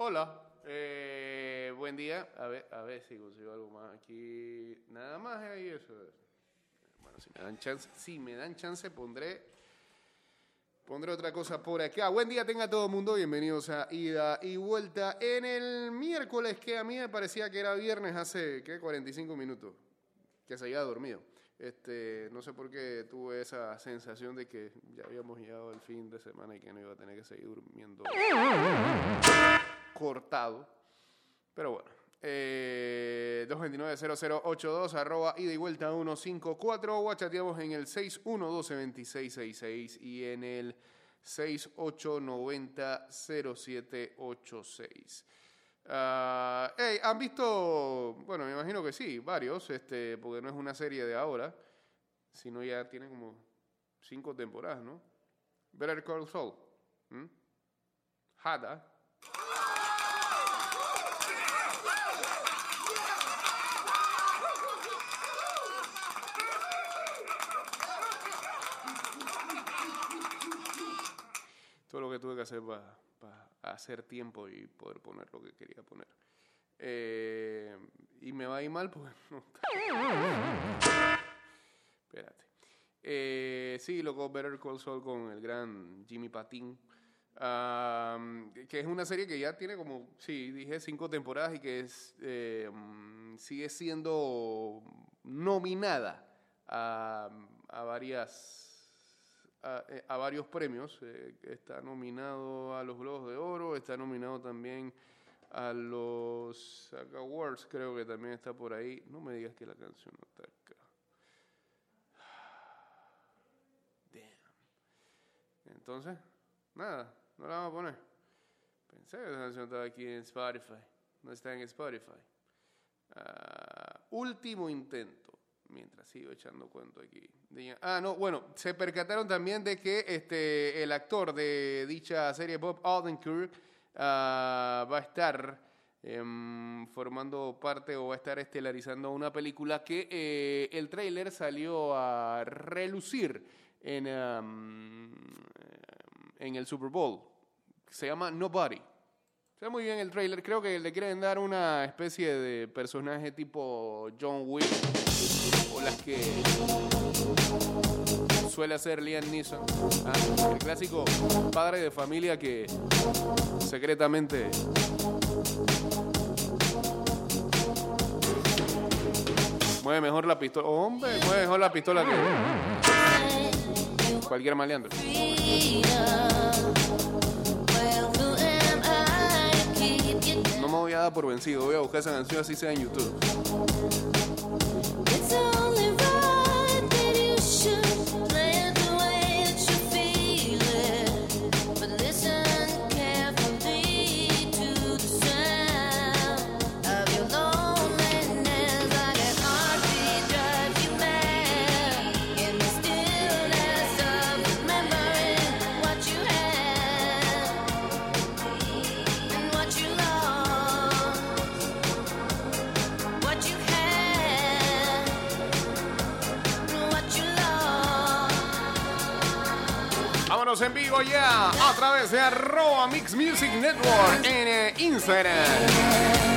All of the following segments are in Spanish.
Hola, eh, buen día. A ver, a ver si consigo algo más aquí. Nada más ahí eso. Bueno, si me dan chance, si me dan chance pondré pondré otra cosa por acá. Buen día tenga todo el mundo, bienvenidos a Ida y Vuelta en el miércoles que a mí me parecía que era viernes hace ¿qué? 45 minutos que se había dormido. Este, no sé por qué tuve esa sensación de que ya habíamos llegado al fin de semana y que no iba a tener que seguir durmiendo cortado. Pero bueno. Eh, 229-0082, arroba ida y vuelta 154, o chateamos en el 6112-2666 y en el 6890-0786. Ah, hey, ¿Han visto? Bueno, me imagino que sí, varios, este, porque no es una serie de ahora, sino ya tiene como cinco temporadas, ¿no? Better Call Saul. ¿m? Hada. todo lo que tuve que hacer para hacer tiempo y poder poner lo que quería poner. Eh, y me va a ir mal porque no. Espérate. Eh, sí, loco, Better Call Saul con el gran Jimmy Patín. ah, que es una serie que ya tiene como, sí, dije cinco temporadas y que es, eh, sigue siendo nominada a, a varias a, eh, a varios premios. eh, está nominado a los Globos de Oro, está nominado también a los Awards, creo que también está por ahí. No me digas que la canción no está acá. Damn. Entonces, nada, no la vamos a poner. Pensé que esa canción estaba aquí en Spotify. No está en Spotify. Ah, último intento. Mientras sigo echando cuento aquí. Ah, no, bueno, se percataron también de que este, el actor de dicha serie, Bob Odenkirk, ah, va a estar em, formando parte o va a estar estelarizando una película que eh, el tráiler salió a relucir en, am, en el Super Bowl. Se llama Nobody. Ve muy bien el trailer. Creo que le quieren dar una especie de personaje tipo John Wick o las que suele hacer Liam Neeson. Ah, El clásico padre de familia que secretamente mueve mejor la pistola. Hombre, mueve mejor la pistola que cualquier maleandro. Voy a por vencido. Voy a buscar esa canción así sea en YouTube. Ya a través de arroba Mix Music Network en eh, Instagram.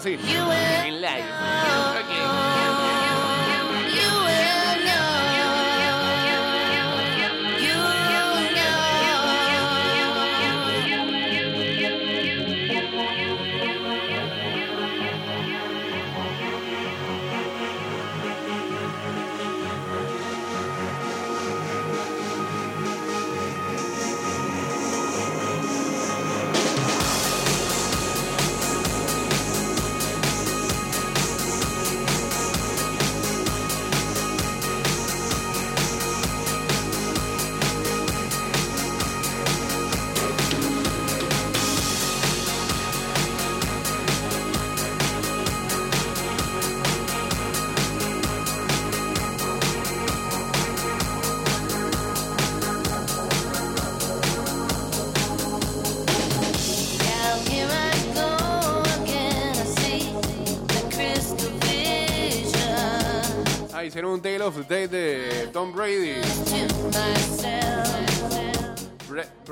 Know. Y ahora sí, You will en live.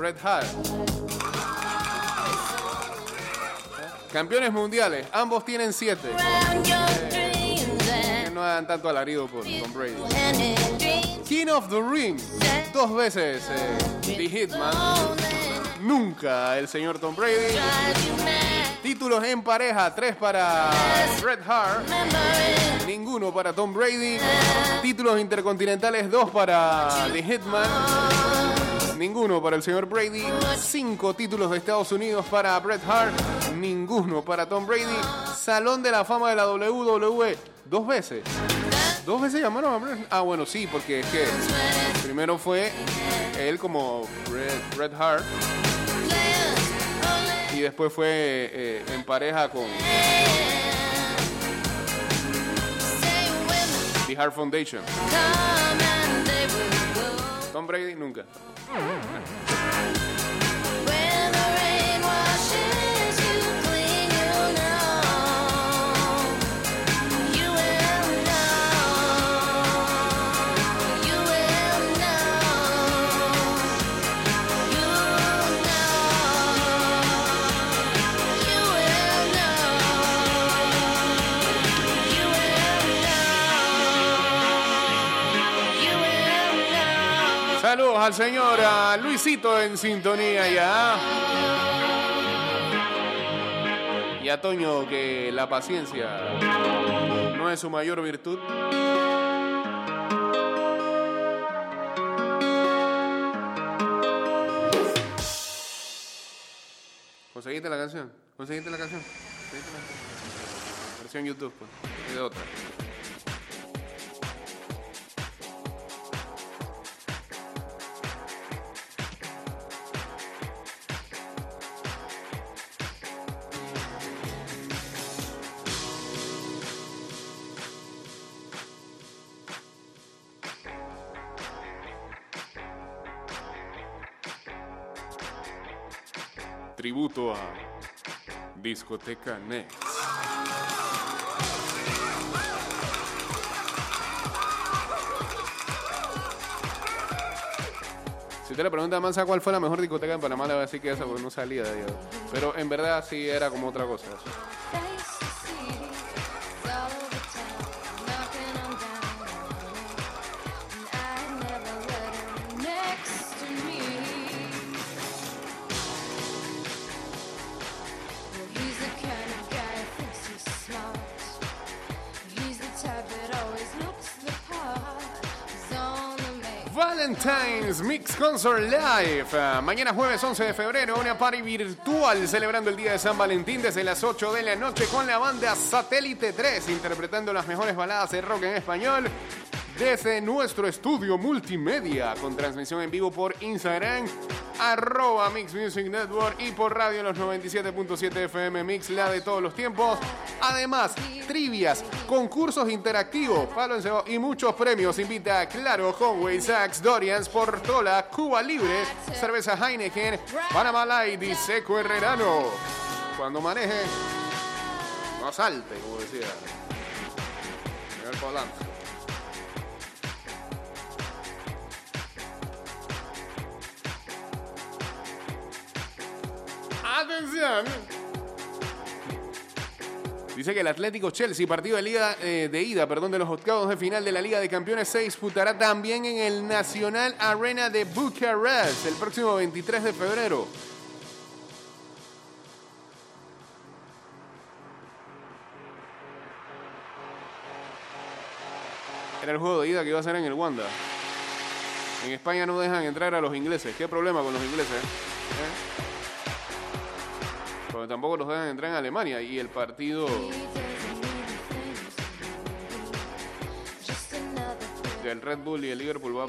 Bret Hart. Campeones mundiales, ambos tienen siete. No hagan tanto alarido por Tom Brady. King of the Ring, dos veces eh, The Hitman. Nunca el señor Tom Brady. Títulos en pareja, tres para Bret Hart. Ninguno para Tom Brady. Títulos intercontinentales, dos para The Hitman. Ninguno para el señor Brady. Cinco títulos de Estados Unidos para Bret Hart. Ninguno para Tom Brady. Salón de la fama de la WWE. Dos veces. Dos veces llamaron a Bret. Ah, bueno, sí, porque es que primero fue él como Bret, Hart. Y después fue eh, en pareja con The Hart Foundation. Tom Brady nunca. Oh, al señor Luisito en sintonía ya. Y a Toño que la paciencia no es su mayor virtud. ¿Conseguiste la canción? ¿Conseguiste la canción? ¿Conseguiste la Versión YouTube, pues. y de otra. Tributo a Discoteca Next. Si usted le pregunta a Mansa cuál fue la mejor discoteca en Panamá, le va a decir que esa porque no salía de. Pero en verdad sí era como otra cosa. eso. Valentine's Mix Concert Live. Ah, mañana jueves 11 de febrero, una party virtual celebrando el Día de San Valentín desde las 8 de la noche con la banda Satélite 3, interpretando las mejores baladas de rock en español desde nuestro estudio multimedia, con transmisión en vivo por Instagram, arroba Mix Music Network y por radio los 97.7 FM Mix, la de todos los tiempos. Además, trivias, concursos interactivos, palo en cebo y muchos premios. Invita a Claro, Conway, Saks, Dorians, Portola, Cuba Libre, Cerveza Heineken, Panama Light y Seco Herrerano. Cuando maneje, no salte, como decía. Miguel Polanco. Atención. Dice que el Atlético Chelsea, partido de, liga, eh, de ida perdón, de los octavos de final de la Liga de Campeones, se disputará también en el Nacional Arena de Bucarest el próximo 23 de febrero. Era el juego de ida que iba a ser en el Wanda. En España no dejan entrar a los ingleses. ¿Qué problema con los ingleses? ¿Eh? Porque tampoco los dejan entrar en Alemania. Y el partido del Red Bull y el Liverpool va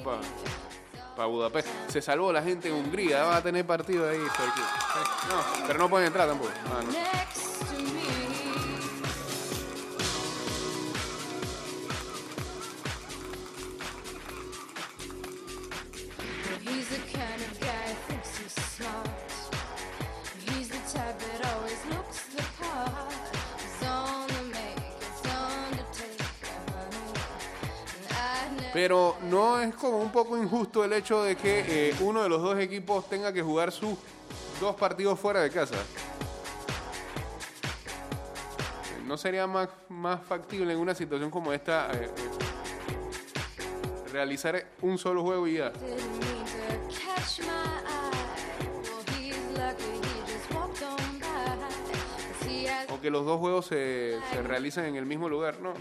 para Budapest. Se salvó la gente en Hungría. Va a tener partido ahí. No, pero no pueden entrar tampoco. Ah. Pero no es como un poco injusto el hecho de que eh, uno de los dos equipos tenga que jugar sus dos partidos fuera de casa. ¿No sería más, más factible en una situación como esta eh, eh, realizar un solo juego y ya? O que los dos juegos se, se realicen en el mismo lugar. No.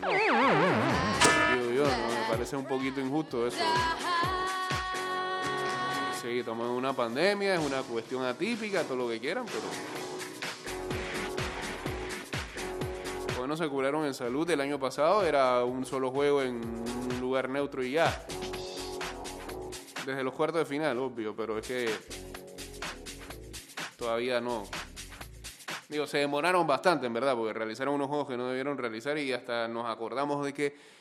Me parece un poquito injusto eso. Sí, estamos en una pandemia, es una cuestión atípica, todo lo que quieran, pero. Bueno, se curaron en salud el año pasado, era un solo juego en un lugar neutro y ya. Desde los cuartos de final, obvio, pero es que. Todavía no. Digo, se demoraron bastante, en verdad, porque realizaron unos juegos que no debieron realizar y hasta nos acordamos de que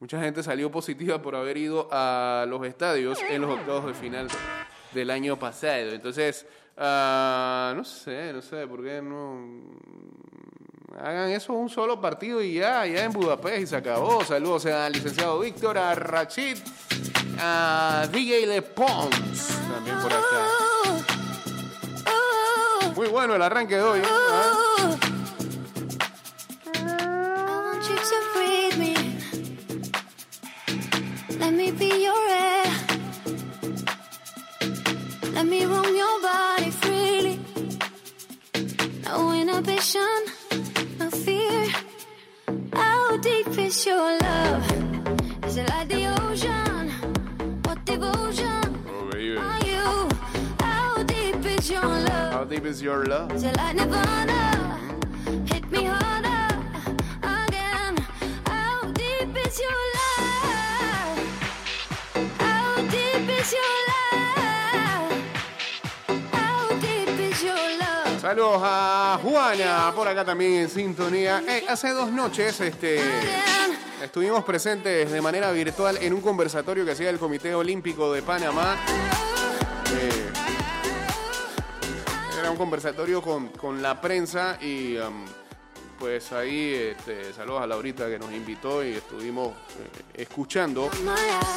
mucha gente salió positiva por haber ido a los estadios en los octavos de final del año pasado. Entonces, ah, no sé, no sé, ¿por qué no hagan eso un solo partido y ya, ya en Budapest y se acabó? Saludos al licenciado Víctor, a Rachid, a DJ Le Pons, también por acá. Muy bueno el arranque de hoy. ¿eh? Me be your air. Let me roam your body freely. No inhibition, no fear. How deep is your love? Is it like the ocean? What devotion Oh, baby. are you? How deep is your love? How deep is your love? Till like Nirvana, Saludos a Juana, por acá también en sintonía. Eh, hace dos noches este, estuvimos presentes de manera virtual en un conversatorio que hacía el Comité Olímpico de Panamá. Eh, era un conversatorio con, con la prensa y um, pues ahí este, saludos a Laurita que nos invitó y estuvimos eh, escuchando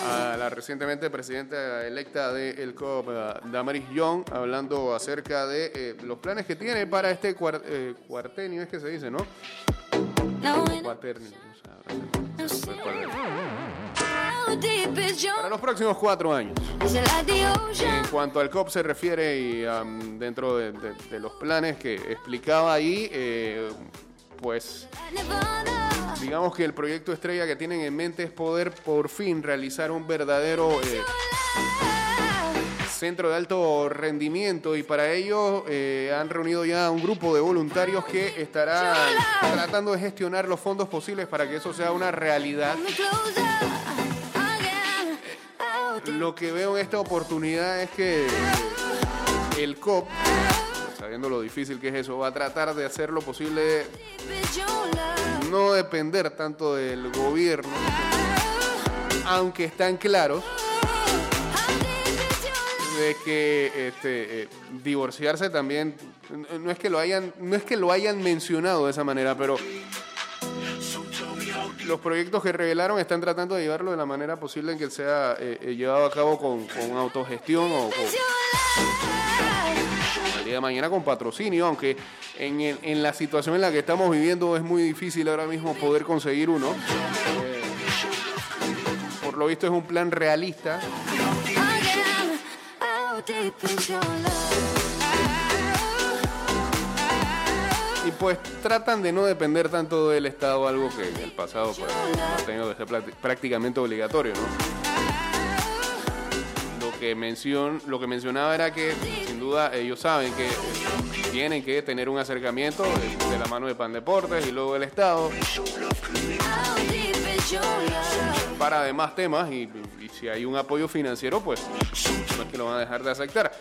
a la recientemente presidenta electa del COP, eh, Damaris Young, hablando acerca de eh, los planes que tiene para este cuar- eh, cuartenio, es que se dice, ¿no? Cuaternio. Para los próximos cuatro años. En cuanto al COP se refiere y um, dentro de, de- de los planes que explicaba ahí, eh, pues digamos que el proyecto estrella que tienen en mente es poder por fin realizar un verdadero... eh, centro de alto rendimiento y para ello eh, han reunido ya un grupo de voluntarios que estarán tratando de gestionar los fondos posibles para que eso sea una realidad. Lo que veo en esta oportunidad es que el COP, sabiendo lo difícil que es eso, va a tratar de hacer lo posible, no depender tanto del gobierno, aunque están claros de que este, eh, divorciarse también no es que lo hayan no es que lo hayan mencionado de esa manera pero los proyectos que revelaron están tratando de llevarlo de la manera posible en que sea eh, eh, llevado a cabo con, con autogestión o con, día de mañana con patrocinio aunque en, en la situación en la que estamos viviendo es muy difícil ahora mismo poder conseguir uno Eh, por lo visto es un plan realista? Y pues tratan de no depender tanto del Estado, algo que en el pasado pues, ha tenido que ser prácticamente obligatorio, ¿no? Mencion, lo que mencionaba era que sin duda ellos saben que eh, tienen que tener un acercamiento de, la mano de Pan Deportes y luego del Estado para demás temas y, y si hay un apoyo financiero pues no es que lo van a dejar de aceptar.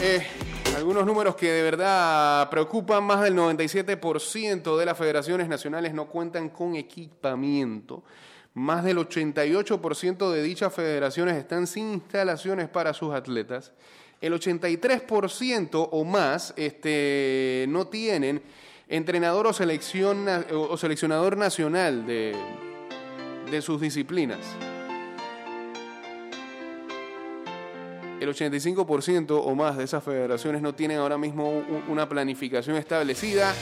Eh, algunos números que de verdad preocupan, más del 97% de las federaciones nacionales no cuentan con equipamiento. Más del 88% de dichas federaciones están sin instalaciones para sus atletas. El 83% o más este, no tienen entrenador o, o seleccionador nacional de, de sus disciplinas. El 85% o más de esas federaciones no tienen ahora mismo una planificación establecida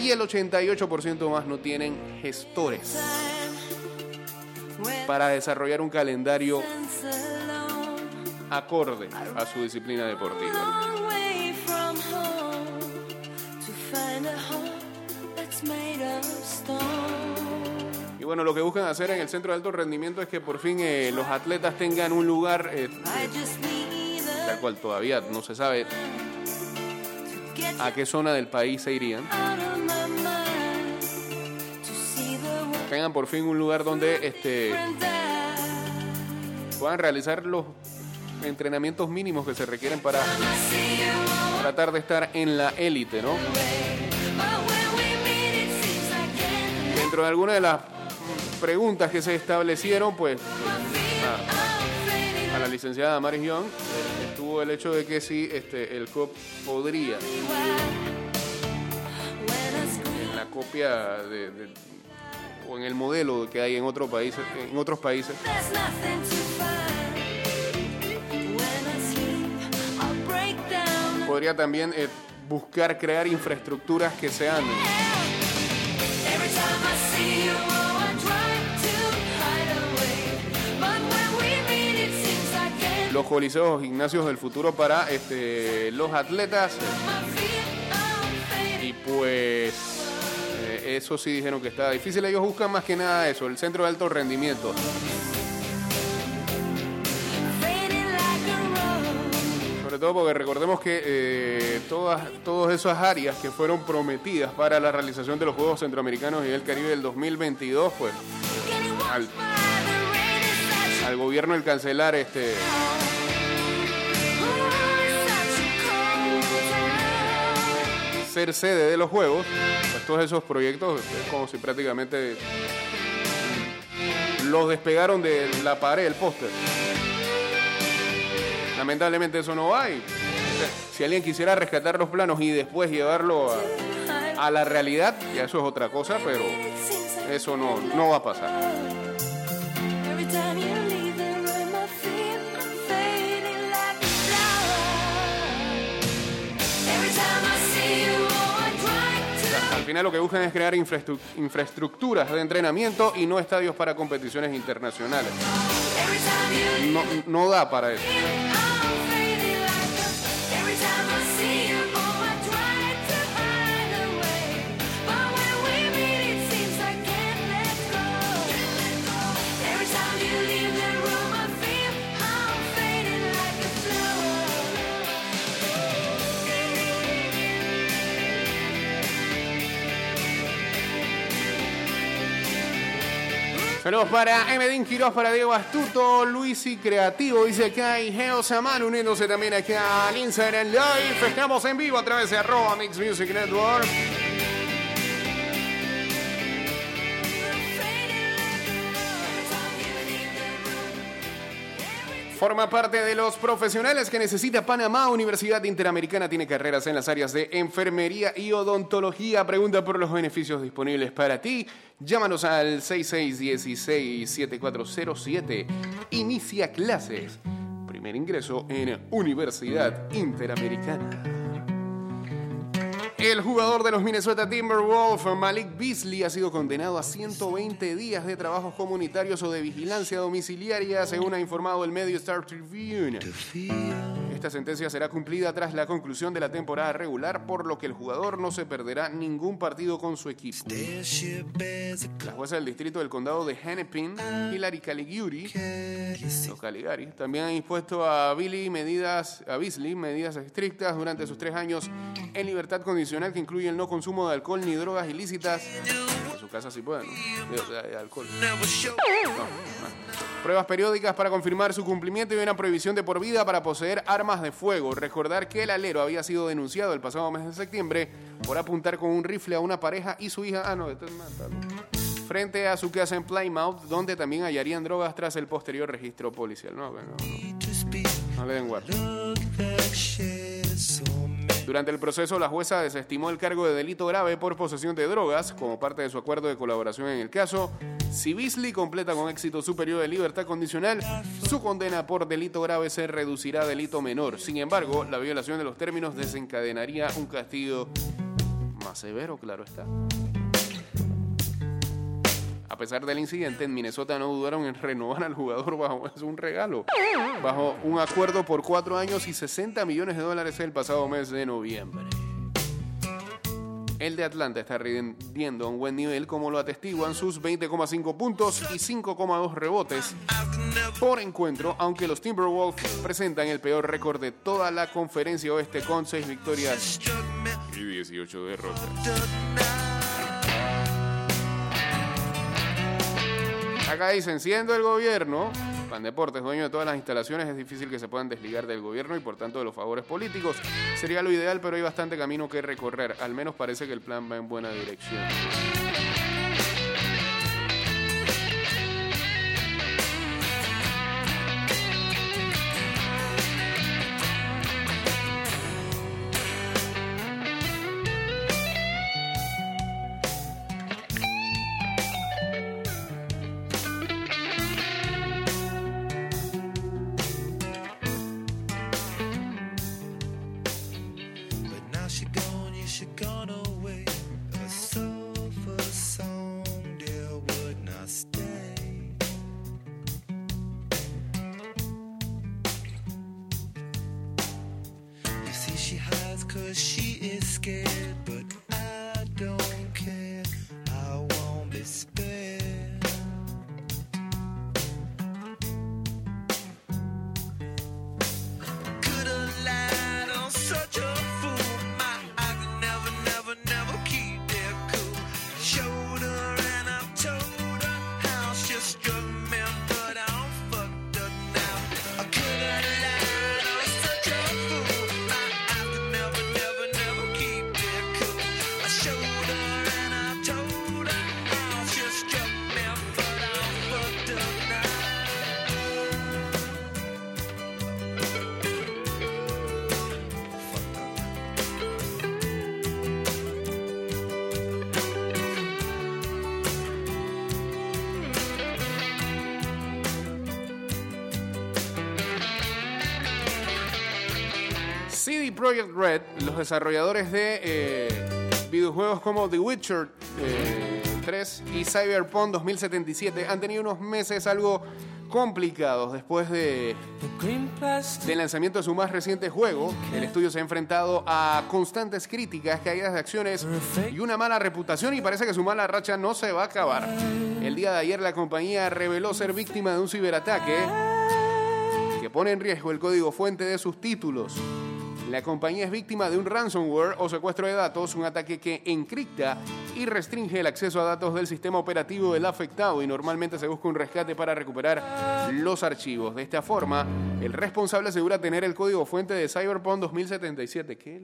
y el 88% más no tienen gestores para desarrollar un calendario acorde a su disciplina deportiva. Y bueno, lo que buscan hacer en el centro de alto rendimiento es que por fin eh, los atletas tengan un lugar eh, tal cual todavía no se sabe a qué zona del país se irían. Tengan por fin un lugar donde este, puedan realizar los entrenamientos mínimos que se requieren para tratar de estar en la élite, ¿no? Dentro de algunas de las preguntas que se establecieron, pues a, la licenciada Maris Young estuvo el hecho de que si este, el COP podría, en la copia de, de- o en el modelo que hay en otros países, en otros países, podría también eh, buscar crear infraestructuras que sean los coliseos gimnasios del futuro para este, los atletas. Y pues eso sí dijeron que está difícil. Ellos buscan más que nada eso, el centro de alto rendimiento. Sobre todo porque recordemos que eh, todas, todas esas áreas que fueron prometidas para la realización de los Juegos Centroamericanos y del Caribe del 2022, pues al, al gobierno el cancelar este ser sede de los Juegos, pues todos esos proyectos es como si prácticamente los despegaron de la pared del póster. Lamentablemente eso no hay. Si alguien quisiera rescatar los planos y después llevarlo a, a la realidad, ya eso es otra cosa, pero eso no, no va a pasar. Final lo que buscan es crear infraestru- infraestructuras de entrenamiento y no estadios para competiciones internacionales. No da para eso. Saludos para Emedín Quiroz, para Diego Astuto, Luis y Creativo, dice acá, y Geo Saman uniéndose también acá al Instagram Live. Estamos en vivo a través de arroba Mix Music Network. Forma parte de los profesionales que necesita Panamá. Universidad Interamericana tiene carreras en las áreas de enfermería y odontología. Pregunta por los beneficios disponibles para ti. Llámanos al 6616-7407. Inicia clases. Primer ingreso en Universidad Interamericana. El jugador de los Minnesota Timberwolves, Malik Beasley, ha sido condenado a 120 días de trabajos comunitarios o de vigilancia domiciliaria, según ha informado el medio Star Tribune. Esta sentencia será cumplida tras la conclusión de la temporada regular, por lo que el jugador no se perderá ningún partido con su equipo. La jueza del distrito del condado de Hennepin, Hilary Caliguri, los Caligari, también han impuesto a Billy medidas, a Beasley medidas estrictas durante sus tres años en libertad condicional que incluye el no consumo de alcohol ni drogas ilícitas. En su casa sí pueden, ¿no? Alcohol. No, no. Pruebas periódicas para confirmar su cumplimiento y una prohibición de por vida para poseer armas de fuego. Recordar que el alero había sido denunciado el pasado mes de septiembre por apuntar con un rifle a una pareja y su hija. Ah, no, esto es. Frente a su casa en Plymouth, donde también hallarían drogas tras el posterior registro policial. No, bueno, no, no le den guardia. Durante el proceso, la jueza desestimó el cargo de delito grave por posesión de drogas como parte de su acuerdo de colaboración en el caso. Si Beasley completa con éxito su de libertad condicional, su condena por delito grave se reducirá a delito menor. Sin embargo, la violación de los términos desencadenaría un castigo más severo, claro está. A pesar del incidente, en Minnesota no dudaron en renovar al jugador bajo es un regalo, bajo un acuerdo por cuatro años y 60 millones de dólares el pasado mes de noviembre. El de Atlanta está rindiendo a un buen nivel como lo atestiguan sus 20,5 puntos y 5,2 rebotes por encuentro, aunque los Timberwolves presentan el peor récord de toda la conferencia oeste con 6 victorias y 18 derrotas. Acá dicen, siendo el gobierno, Pan Deportes, dueño de todas las instalaciones, es difícil que se puedan desligar del gobierno y por tanto de los favores políticos. Sería lo ideal, pero hay bastante camino que recorrer. Al menos parece que el plan va en buena dirección. She hides cause she is scared, but CD Projekt Red, los desarrolladores de eh, videojuegos como The Witcher eh, 3 y Cyberpunk 2077, han tenido unos meses algo complicados después de, del lanzamiento de su más reciente juego. El estudio se ha enfrentado a constantes críticas, caídas de acciones y una mala reputación y parece que su mala racha no se va a acabar. El día de ayer la compañía reveló ser víctima de un ciberataque que pone en riesgo el código fuente de sus títulos. La compañía es víctima de un ransomware o secuestro de datos, un ataque que encripta y restringe el acceso a datos del sistema operativo del afectado y normalmente se busca un rescate para recuperar los archivos. De esta forma, el responsable asegura tener el código fuente de Cyberpunk 2077. ¿Qué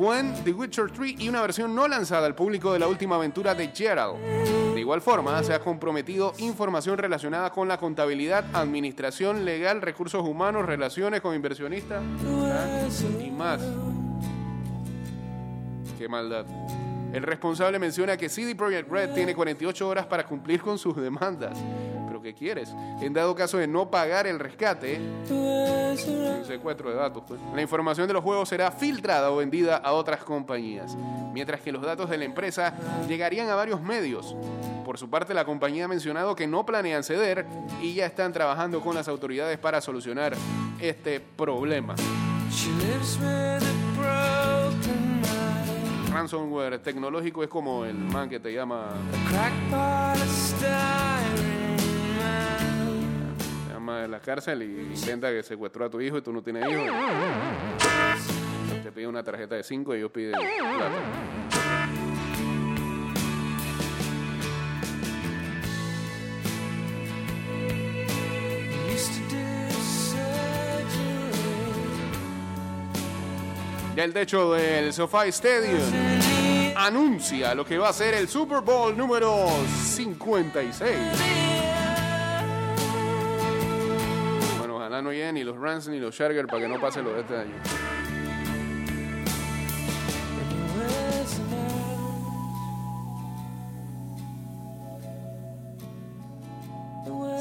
Gwen, The Witcher 3 y una versión no lanzada al público de la última aventura de Geralt. De igual forma, se ha comprometido información relacionada con la contabilidad, administración legal, recursos humanos, relaciones con inversionistas y más. Qué maldad. El responsable menciona que CD Projekt Red tiene 48 horas para cumplir con sus demandas. ¿Pero qué quieres? En dado caso de no pagar el rescate, un secuestro de datos, pues, la información de los juegos será filtrada o vendida a otras compañías, mientras que los datos de la empresa llegarían a varios medios. Por su parte, la compañía ha mencionado que no planean ceder y ya están trabajando con las autoridades para solucionar este problema. Ransomware tecnológico es como el man que te llama, de la cárcel y intenta que secuestró a tu hijo y tú no tienes hijo. Te pide una tarjeta de 5 y ellos piden plata. El techo del SoFi Stadium anuncia lo que va a ser el Super Bowl número 56. no lleguen ni los Rams ni los Chargers para que no pase lo de este año.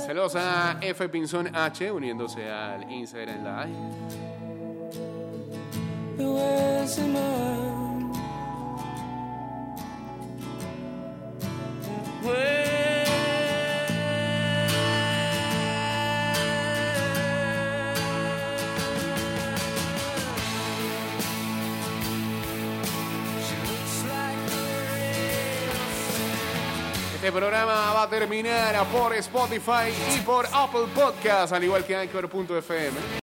Saludos a F. Pinzón H uniéndose al Instagram Live. Man? Este programa va a terminar por Spotify y por Apple Podcast, al igual que Anchor.fm.